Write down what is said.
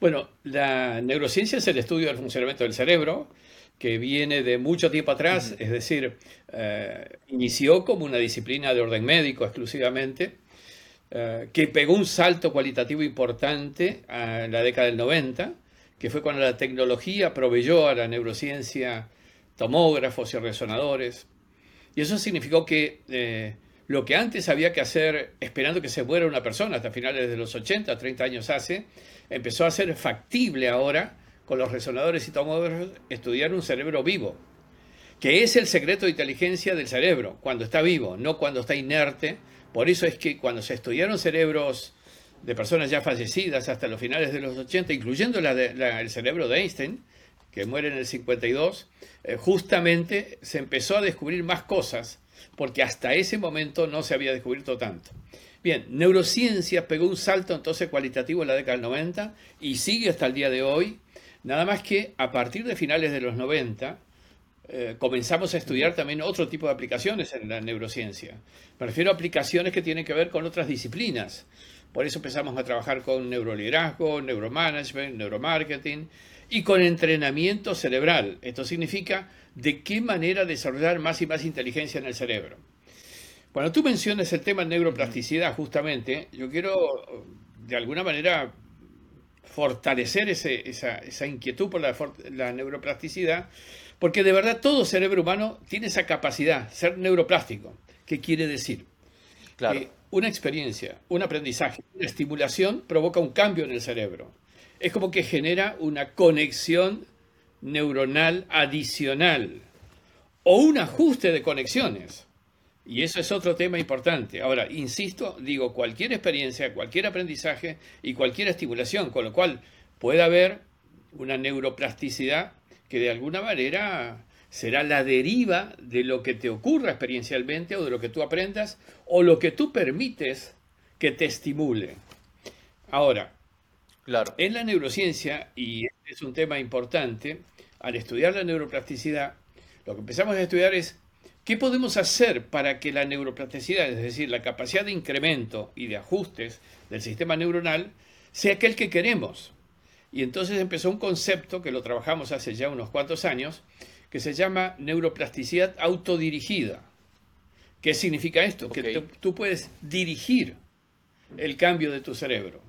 Bueno, la neurociencia es el estudio del funcionamiento del cerebro, que viene de mucho tiempo atrás, es decir, eh, inició como una disciplina de orden médico exclusivamente, eh, que pegó un salto cualitativo importante en la década del 90, que fue cuando la tecnología proveyó a la neurociencia tomógrafos y resonadores. Y eso significó que eh, lo que antes había que hacer esperando que se muera una persona hasta finales de los 80, 30 años hace, empezó a ser factible ahora con los resonadores y tomógrafos estudiar un cerebro vivo, que es el secreto de inteligencia del cerebro, cuando está vivo, no cuando está inerte. Por eso es que cuando se estudiaron cerebros de personas ya fallecidas hasta los finales de los 80, incluyendo el cerebro de Einstein, que muere en el 52, eh, justamente se empezó a descubrir más cosas, porque hasta ese momento no se había descubierto tanto. Bien, neurociencia pegó un salto entonces cualitativo en la década del 90 y sigue hasta el día de hoy Nada más que a partir de finales de los 90 eh, comenzamos a estudiar también otro tipo de aplicaciones en la neurociencia. Me refiero a aplicaciones que tienen que ver con otras disciplinas. Por eso empezamos a trabajar con neuroliderazgo, neuromanagement, neuromarketing y con entrenamiento cerebral. Esto significa de qué manera desarrollar más y más inteligencia en el cerebro. Cuando tú mencionas el tema neuroplasticidad, justamente, yo quiero de alguna manera fortalecer esa, inquietud por la, neuroplasticidad, porque de verdad todo cerebro humano tiene esa capacidad, ser neuroplástico. ¿Qué quiere decir? Claro. Que una experiencia, un aprendizaje, una estimulación provoca un cambio en el cerebro. Es como que genera una conexión neuronal adicional o un ajuste de conexiones. Y eso es otro tema importante. Ahora, insisto, digo, cualquier experiencia, cualquier aprendizaje y cualquier estimulación, con lo cual puede haber una neuroplasticidad que de alguna manera será la deriva de lo que te ocurra experiencialmente o de lo que tú aprendas o lo que tú permites que te estimule. Ahora, claro. en la neurociencia, y este es un tema importante, al estudiar la neuroplasticidad, lo que empezamos a estudiar es ¿Qué podemos hacer para que la neuroplasticidad, es decir, la capacidad de incremento y de ajustes del sistema neuronal, sea aquel que queremos? Y entonces empezó un concepto que lo trabajamos hace ya unos cuantos años, que se llama neuroplasticidad autodirigida. ¿Qué significa esto? Que tú puedes dirigir el cambio de tu cerebro.